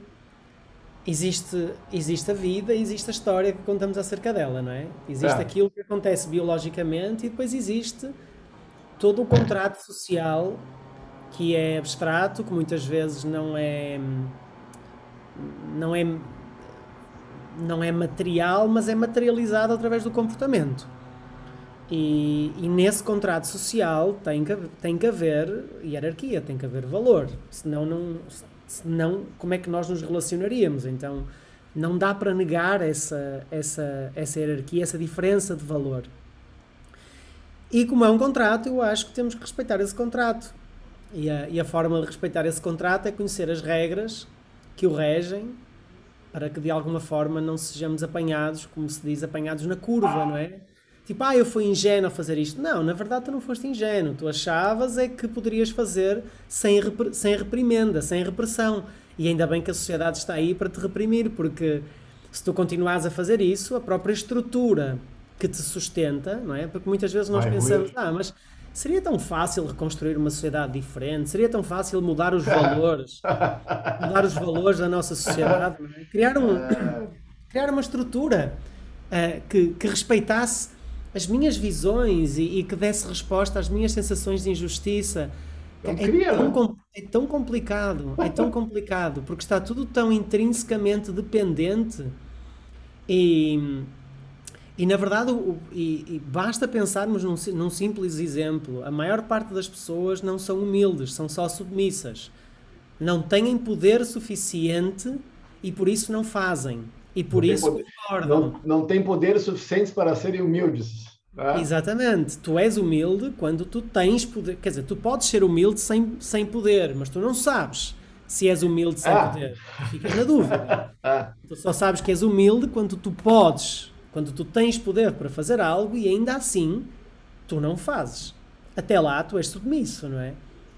existe, existe a vida, existe a história que contamos acerca dela, não é? Existe é. aquilo que acontece biologicamente e depois existe todo o contrato social que é abstrato, que muitas vezes não é não é não é material, mas é materializado através do comportamento. E, e, nesse contrato social tem que, tem que haver hierarquia, tem que haver valor. Senão não, senão como é que nós nos relacionaríamos? Então não dá para negar essa, essa, essa hierarquia, essa diferença de valor. E como é um contrato, eu acho que temos que respeitar esse contrato. E a, e a forma de respeitar esse contrato é conhecer as regras que o regem para que de alguma forma não sejamos apanhados, como se diz, apanhados na curva, não é? Tipo, ah, eu fui ingênuo a fazer isto. Não, na verdade tu não foste ingênuo. Tu achavas é que poderias fazer sem, sem reprimenda, sem repressão. E ainda bem que a sociedade está aí para te reprimir, porque se tu continuares a fazer isso, a própria estrutura que te sustenta, não é? Porque muitas vezes nós pensamos, ah, mas seria tão fácil reconstruir uma sociedade diferente, seria tão fácil mudar os valores, mudar os valores da nossa sociedade, é? criar, um, criar uma estrutura uh, que, que respeitasse as minhas visões e, e, que desse resposta às minhas sensações de injustiça. É, é, tão, é tão complicado, é tão complicado, porque está tudo tão intrinsecamente dependente e, e na verdade, o, e, e basta pensarmos num, num simples exemplo: a maior parte das pessoas não são humildes, são só submissas. Não têm poder suficiente e por isso não fazem. E por não isso concordam. Não, não têm poder suficiente para serem humildes. Ah. Exatamente. Tu és humilde quando tu tens poder. Quer dizer, tu podes ser humilde sem, sem poder, mas tu não sabes se és humilde sem ah. poder. Tu ficas na dúvida. ah. Tu só sabes que és humilde quando tu podes quando tu tens poder para fazer algo e ainda assim tu não fazes. Até lá tu és submisso, não é?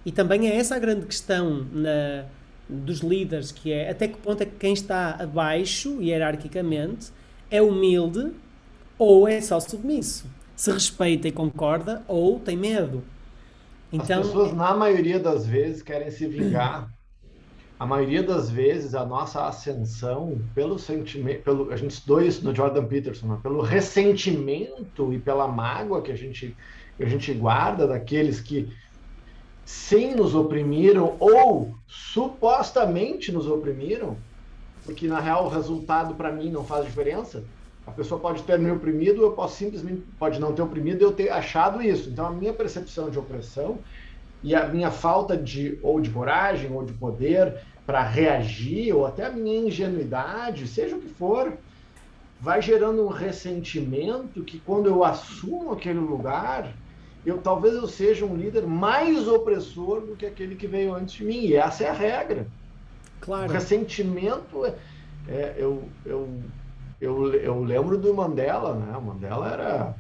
E também é essa a grande questão na, dos líderes, que é até que ponto é que quem está abaixo, hierarquicamente, é humilde ou é só submisso. Se respeita e concorda ou tem medo. Então, As pessoas, na maioria das vezes, querem se vingar a maioria das vezes a nossa ascensão pelo sentimento, pelo a gente estudou isso no Jordan Peterson, né? pelo ressentimento e pela mágoa que a gente que a gente guarda daqueles que sem nos oprimiram ou supostamente nos oprimiram, porque na real o resultado para mim não faz diferença. A pessoa pode ter me oprimido, eu posso simplesmente pode não ter oprimido, eu ter achado isso. Então a minha percepção de opressão e a minha falta de ou de coragem ou de poder para reagir ou até a minha ingenuidade, seja o que for, vai gerando um ressentimento que quando eu assumo aquele lugar, eu talvez eu seja um líder mais opressor do que aquele que veio antes de mim. E essa é a regra. Claro. O ressentimento é, é eu, eu, eu, eu lembro do Mandela, né? O Mandela era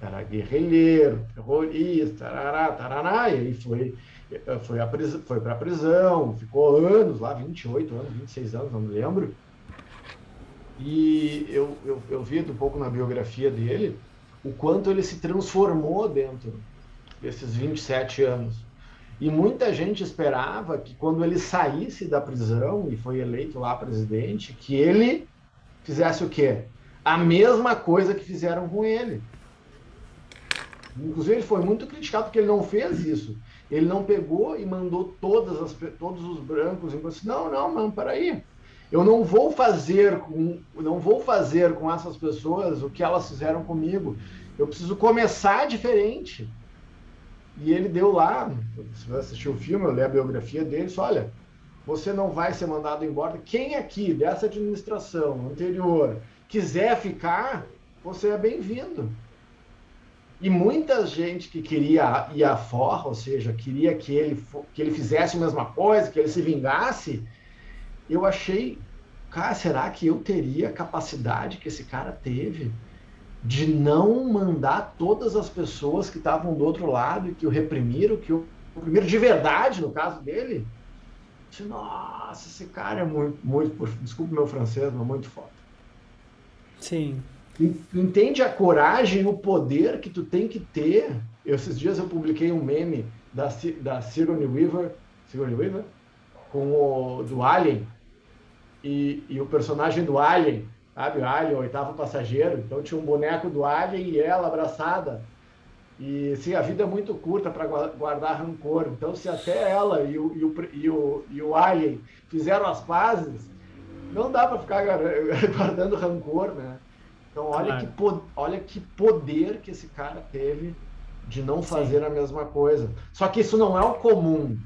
era guerrilheiro, terrorista, tarará, tarará, e foi, foi, a foi para a prisão, ficou anos lá, 28 anos, 26 anos, não me lembro. E eu, eu, eu vi um pouco na biografia dele o quanto ele se transformou dentro desses 27 anos. E muita gente esperava que quando ele saísse da prisão e foi eleito lá presidente, que ele fizesse o quê? A mesma coisa que fizeram com ele. Inclusive, ele foi muito criticado porque ele não fez isso. Ele não pegou e mandou todas as, todos os brancos e disse, não, não, mano, peraí. Eu não vou fazer com, não vou fazer com essas pessoas o que elas fizeram comigo. Eu preciso começar diferente. E ele deu lá, se você assistiu o filme, eu li a biografia dele, olha, você não vai ser mandado embora. Quem aqui dessa administração anterior quiser ficar, você é bem-vindo. E muita gente que queria ir à forra, ou seja, queria que ele, que ele fizesse a mesma coisa, que ele se vingasse, eu achei, cara, será que eu teria a capacidade que esse cara teve de não mandar todas as pessoas que estavam do outro lado e que o reprimiram, que o reprimiram de verdade, no caso dele? Nossa, esse cara é muito, muito, desculpa o meu francês, mas muito foda. Sim, entende a coragem, o poder que tu tem que ter. Eu, esses dias eu publiquei um meme da, da Sigourney Weaver, Sigourney Weaver com o do Alien e, e o personagem do Alien, sabe? O Alien, o oitavo passageiro. Então tinha um boneco do Alien e ela abraçada. E sim, a vida é muito curta para guardar rancor. Então, se até ela e o, e o, e o, e o Alien fizeram as pazes, não dá para ficar guardando rancor, né? Então, olha, claro. que, olha que poder que esse cara teve de não fazer Sim. a mesma coisa. Só que isso não é o comum.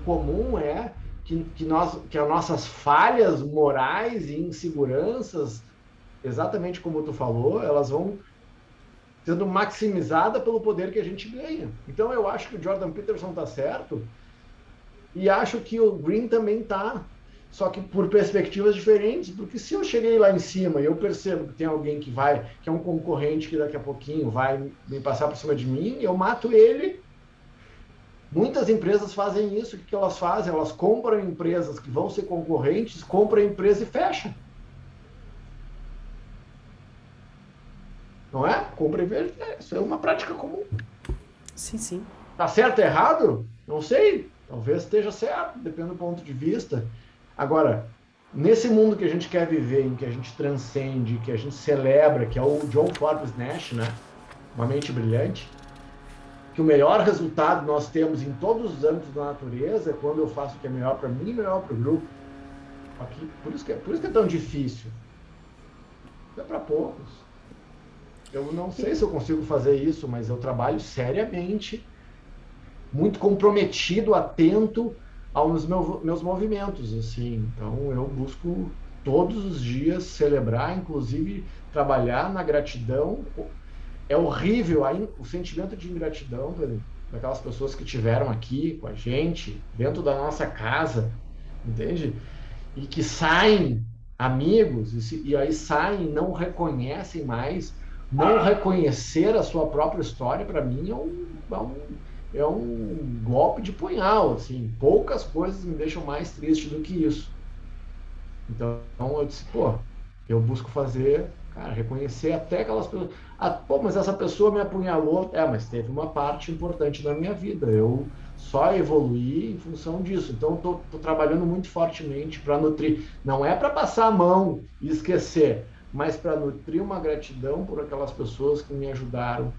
O comum é que, que, nós, que as nossas falhas morais e inseguranças, exatamente como tu falou, elas vão sendo maximizada pelo poder que a gente ganha. Então eu acho que o Jordan Peterson está certo e acho que o Green também está, só que por perspectivas diferentes, porque se eu cheguei lá em cima e eu percebo que tem alguém que vai, que é um concorrente que daqui a pouquinho vai me passar por cima de mim, eu mato ele. Muitas empresas fazem isso. O que elas fazem? Elas compram empresas que vão ser concorrentes, compram a empresa e fecham. Não é? Compra e vende. É, isso é uma prática comum. Sim, sim. Tá certo ou errado? Não sei. Talvez esteja certo, depende do ponto de vista. Agora, nesse mundo que a gente quer viver, em que a gente transcende, que a gente celebra, que é o John Forbes Nash, né? Uma mente brilhante, que o melhor resultado nós temos em todos os âmbitos da natureza é quando eu faço o que é melhor para mim e melhor para o grupo. Aqui, por, isso que é, por isso que é tão difícil. É para poucos. Eu não sei se eu consigo fazer isso, mas eu trabalho seriamente muito comprometido, atento aos meus, meus movimentos, assim. Então eu busco todos os dias celebrar, inclusive trabalhar na gratidão. É horrível aí o sentimento de ingratidão daquelas pessoas que tiveram aqui com a gente, dentro da nossa casa, entende? E que saem amigos e, se, e aí saem, não reconhecem mais, não reconhecer a sua própria história para mim é um, é um é um golpe de punhal, assim. Poucas coisas me deixam mais triste do que isso. Então eu disse, pô, eu busco fazer, cara, reconhecer até aquelas pessoas. Ah, pô, mas essa pessoa me apunhalou. É, mas teve uma parte importante da minha vida. Eu só evoluí em função disso. Então tô trabalhando muito fortemente para nutrir. Não é para passar a mão e esquecer, mas para nutrir uma gratidão por aquelas pessoas que me ajudaram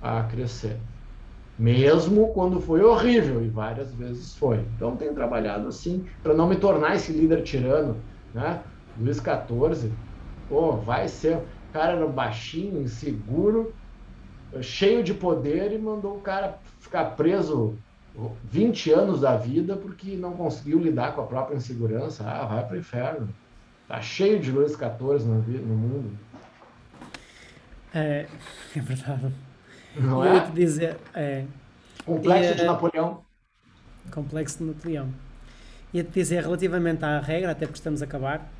a crescer mesmo quando foi horrível, e várias vezes foi. Então tenho trabalhado assim, para não me tornar esse líder tirano, né? Luiz XIV, pô, vai ser, o cara era baixinho, inseguro, cheio de poder e mandou o cara ficar preso 20 anos da vida porque não conseguiu lidar com a própria insegurança. Ah, vai para o inferno. Tá cheio de Luiz XIV no, no mundo. É, é verdade. Não é? dizer, é. Complexo e, de Napoleão. Complexo de Napoleão. Ia-te dizer, relativamente à regra, até porque estamos a acabar,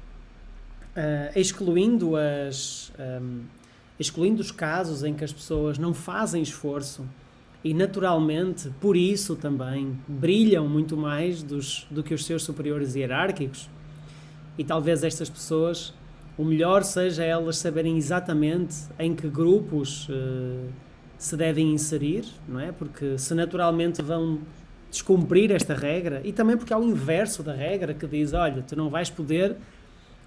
uh, excluindo, as, um, ehm, excluindo os casos em que as pessoas não fazem esforço e, naturalmente, por isso também, brilham muito mais dos, do que os seus superiores hierárquicos, e talvez estas pessoas, o melhor seja elas saberem exatamente em que grupos. Uh, se devem inserir, não é? Porque se naturalmente vão descumprir esta regra, e também porque há o inverso da regra que diz: olha, tu não vais poder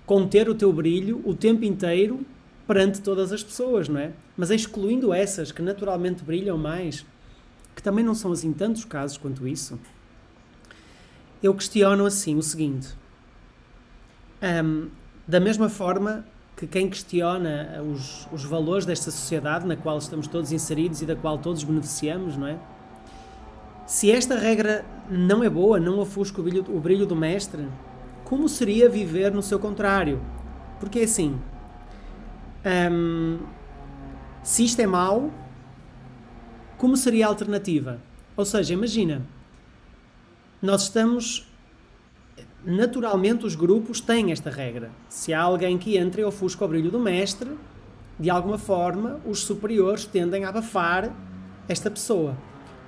conter o teu brilho o tempo inteiro perante todas as pessoas, não é? Mas excluindo essas que naturalmente brilham mais, que também não são assim tantos casos quanto isso, eu questiono assim o seguinte: um, da mesma forma que quem questiona os, os valores desta sociedade na qual estamos todos inseridos e da qual todos beneficiamos, não é? Se esta regra não é boa, não ofusca o brilho, o brilho do mestre, como seria viver no seu contrário? Porque assim, hum, se isto é mau, como seria a alternativa? Ou seja, imagina, nós estamos naturalmente os grupos têm esta regra. Se há alguém que entra e ofusca o brilho do mestre, de alguma forma os superiores tendem a abafar esta pessoa.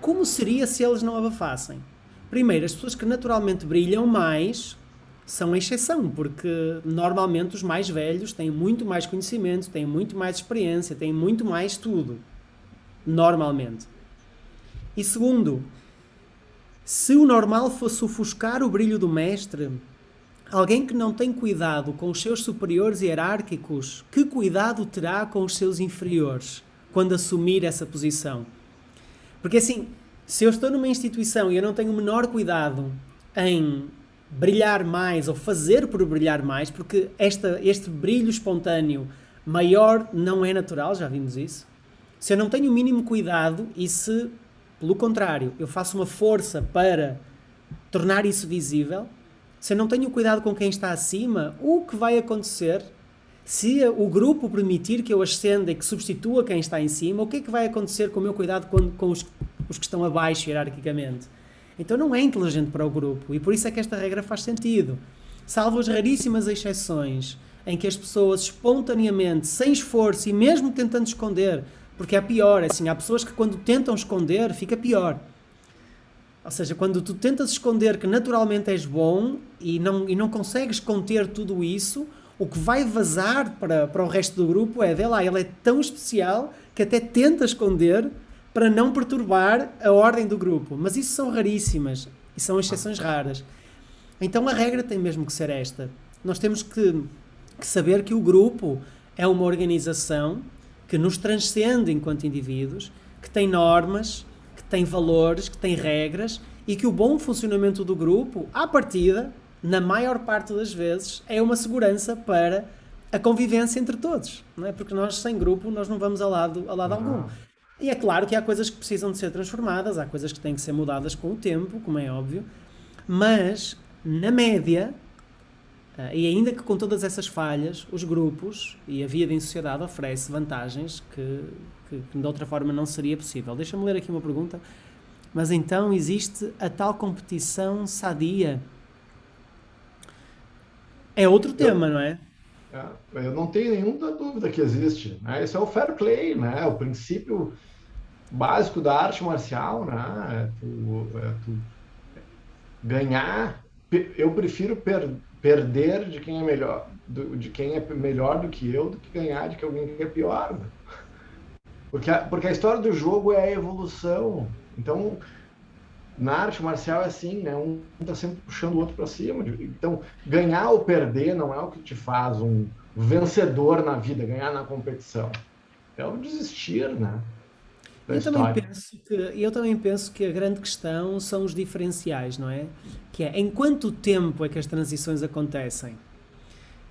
Como seria se eles não abafassem? Primeiro, as pessoas que naturalmente brilham mais são a exceção, porque normalmente os mais velhos têm muito mais conhecimento, têm muito mais experiência, têm muito mais tudo. Normalmente. E segundo, se o normal fosse ofuscar o brilho do mestre, alguém que não tem cuidado com os seus superiores hierárquicos, que cuidado terá com os seus inferiores quando assumir essa posição? Porque assim, se eu estou numa instituição e eu não tenho o menor cuidado em brilhar mais ou fazer por brilhar mais, porque esta, este brilho espontâneo maior não é natural, já vimos isso. Se eu não tenho o mínimo cuidado e se pelo contrário, eu faço uma força para tornar isso visível, se eu não tenho cuidado com quem está acima, o que vai acontecer Se o grupo permitir que eu ascenda e que substitua quem está em cima, o que é que vai acontecer com o meu cuidado com, com os, os que estão abaixo hierarquicamente? Então não é inteligente para o grupo e por isso é que esta regra faz sentido. Salvo as raríssimas exceções em que as pessoas espontaneamente, sem esforço e mesmo tentando esconder, porque é pior, é assim, há pessoas que quando tentam esconder fica pior. Ou seja, quando tu tentas esconder que naturalmente és bom e não, e não consegues conter tudo isso, o que vai vazar para, para o resto do grupo é, vê lá, ele é tão especial que até tenta esconder para não perturbar a ordem do grupo. Mas isso são raríssimas e são exceções raras. Então a regra tem mesmo que ser esta. Nós temos que, que saber que o grupo é uma organização que nos transcende enquanto indivíduos, que tem normas, que tem valores, que tem regras e que o bom funcionamento do grupo, à partida, na maior parte das vezes, é uma segurança para a convivência entre todos, não é? Porque nós sem grupo nós não vamos a lado, a lado algum. E é claro que há coisas que precisam de ser transformadas, há coisas que têm que ser mudadas com o tempo, como é óbvio, mas na média, e ainda que com todas essas falhas, os grupos e a vida em sociedade oferece vantagens que, que, que de outra forma não seria possível. Deixa-me ler aqui uma pergunta. Mas então existe a tal competição sadia? É outro tema, não é? é? Eu não tenho nenhuma dúvida que existe. Né? Esse é o fair play, né? o princípio básico da arte marcial. Né? É tu, é tu ganhar eu prefiro per, perder de quem é melhor, do, de quem é melhor do que eu, do que ganhar de que alguém que é pior. Porque, a, porque a história do jogo é a evolução. Então, na arte marcial é assim, né? Um está sempre puxando o outro para cima. Então, ganhar ou perder não é o que te faz um vencedor na vida, ganhar na competição. É o desistir, né? Eu também, penso que, eu também penso que a grande questão são os diferenciais, não é? Que é em quanto tempo é que as transições acontecem?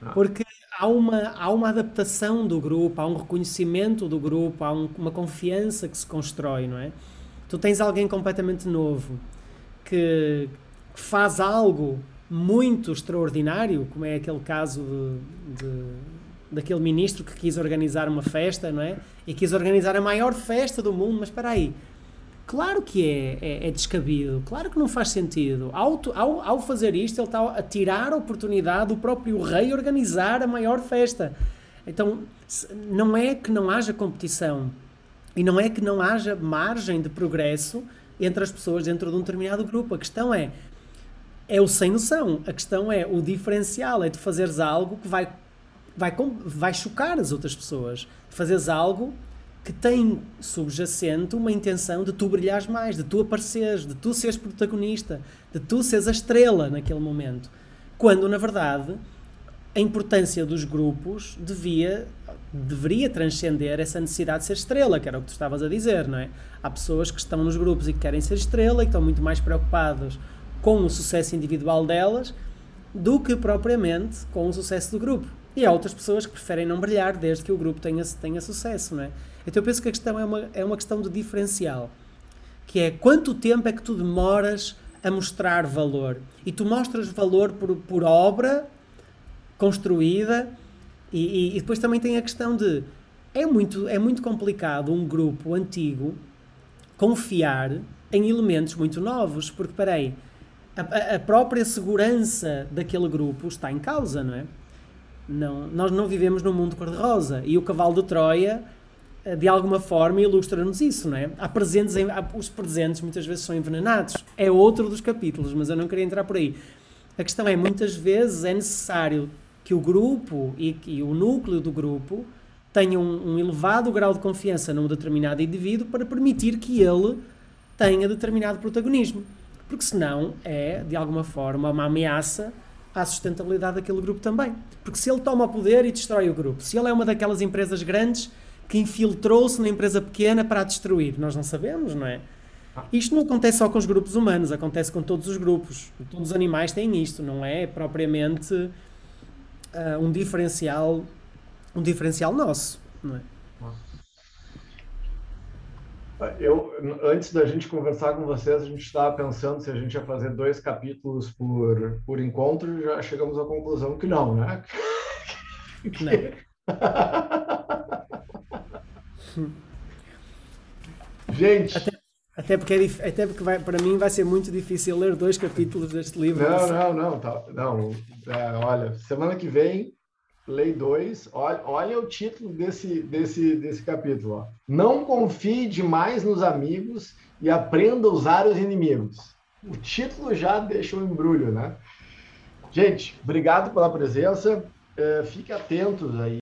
Ah. Porque há uma, há uma adaptação do grupo, há um reconhecimento do grupo, há um, uma confiança que se constrói, não é? Tu tens alguém completamente novo que, que faz algo muito extraordinário, como é aquele caso de, de daquele ministro que quis organizar uma festa, não é? E quis organizar a maior festa do mundo, mas espera aí. Claro que é, é, é, descabido, claro que não faz sentido. Ao, ao, ao fazer isto, ele está a tirar a oportunidade do próprio rei organizar a maior festa. Então, não é que não haja competição e não é que não haja margem de progresso entre as pessoas dentro de um determinado grupo. A questão é, é o sem noção. A questão é o diferencial, é de fazeres algo que vai vai, vai chocar as outras pessoas. Fazes algo que tem subjacente uma intenção de tu brilhares mais, de tu apareceres, de tu seres protagonista, de tu seres a estrela naquele momento. Quando, na verdade, a importância dos grupos devia, deveria transcender essa necessidade de ser estrela, que era o que tu estavas a dizer, não é? Há pessoas que estão nos grupos e que querem ser estrela e que estão muito mais preocupadas com o sucesso individual delas do que propriamente com o sucesso do grupo. E há outras pessoas que preferem não brilhar desde que o grupo tenha, tenha sucesso, não é? Então eu penso que a questão é uma, é uma questão de diferencial, que é quanto tempo é que tu demoras a mostrar valor. E tu mostras valor por, por obra construída e, e, e depois também tem a questão de é muito, é muito complicado um grupo antigo confiar em elementos muito novos, porque, peraí, a, a própria segurança daquele grupo está em causa, não é? Não, nós não vivemos num mundo cor-de-rosa e o cavalo de Troia eh, de alguma forma ilustra-nos isso, não é? Há presentes, em, há, os presentes muitas vezes são envenenados. É outro dos capítulos, mas eu não queria entrar por aí. A questão é, muitas vezes é necessário que o grupo e, e o núcleo do grupo tenham um, um, elevado grau de confiança num determinado indivíduo para permitir que ele tenha determinado protagonismo. Porque senão é, de alguma forma, uma ameaça à sustentabilidade daquele grupo também. Porque se ele toma o poder e destrói o grupo, se ele é uma daquelas empresas grandes que infiltrou-se na empresa pequena para a destruir, nós não sabemos, não é? Isto não acontece só com os grupos humanos, acontece com todos os grupos. Todos os animais têm isto, não é propriamente uh, um diferencial um diferencial nosso, não é? Eu, antes da gente conversar com vocês, a gente estava pensando se a gente ia fazer dois capítulos por, por encontro e já chegamos à conclusão que não, né? Não. Gente. Até, até porque, é, até porque vai, para mim vai ser muito difícil ler dois capítulos deste livro. Não, não, não. Tá, não é, olha, semana que vem, lei 2. Olha, olha o título desse, desse, desse capítulo. Ó. Não confie demais nos amigos e aprenda a usar os inimigos. O título já deixa um embrulho, né? Gente, obrigado pela presença. É, fique atentos aí.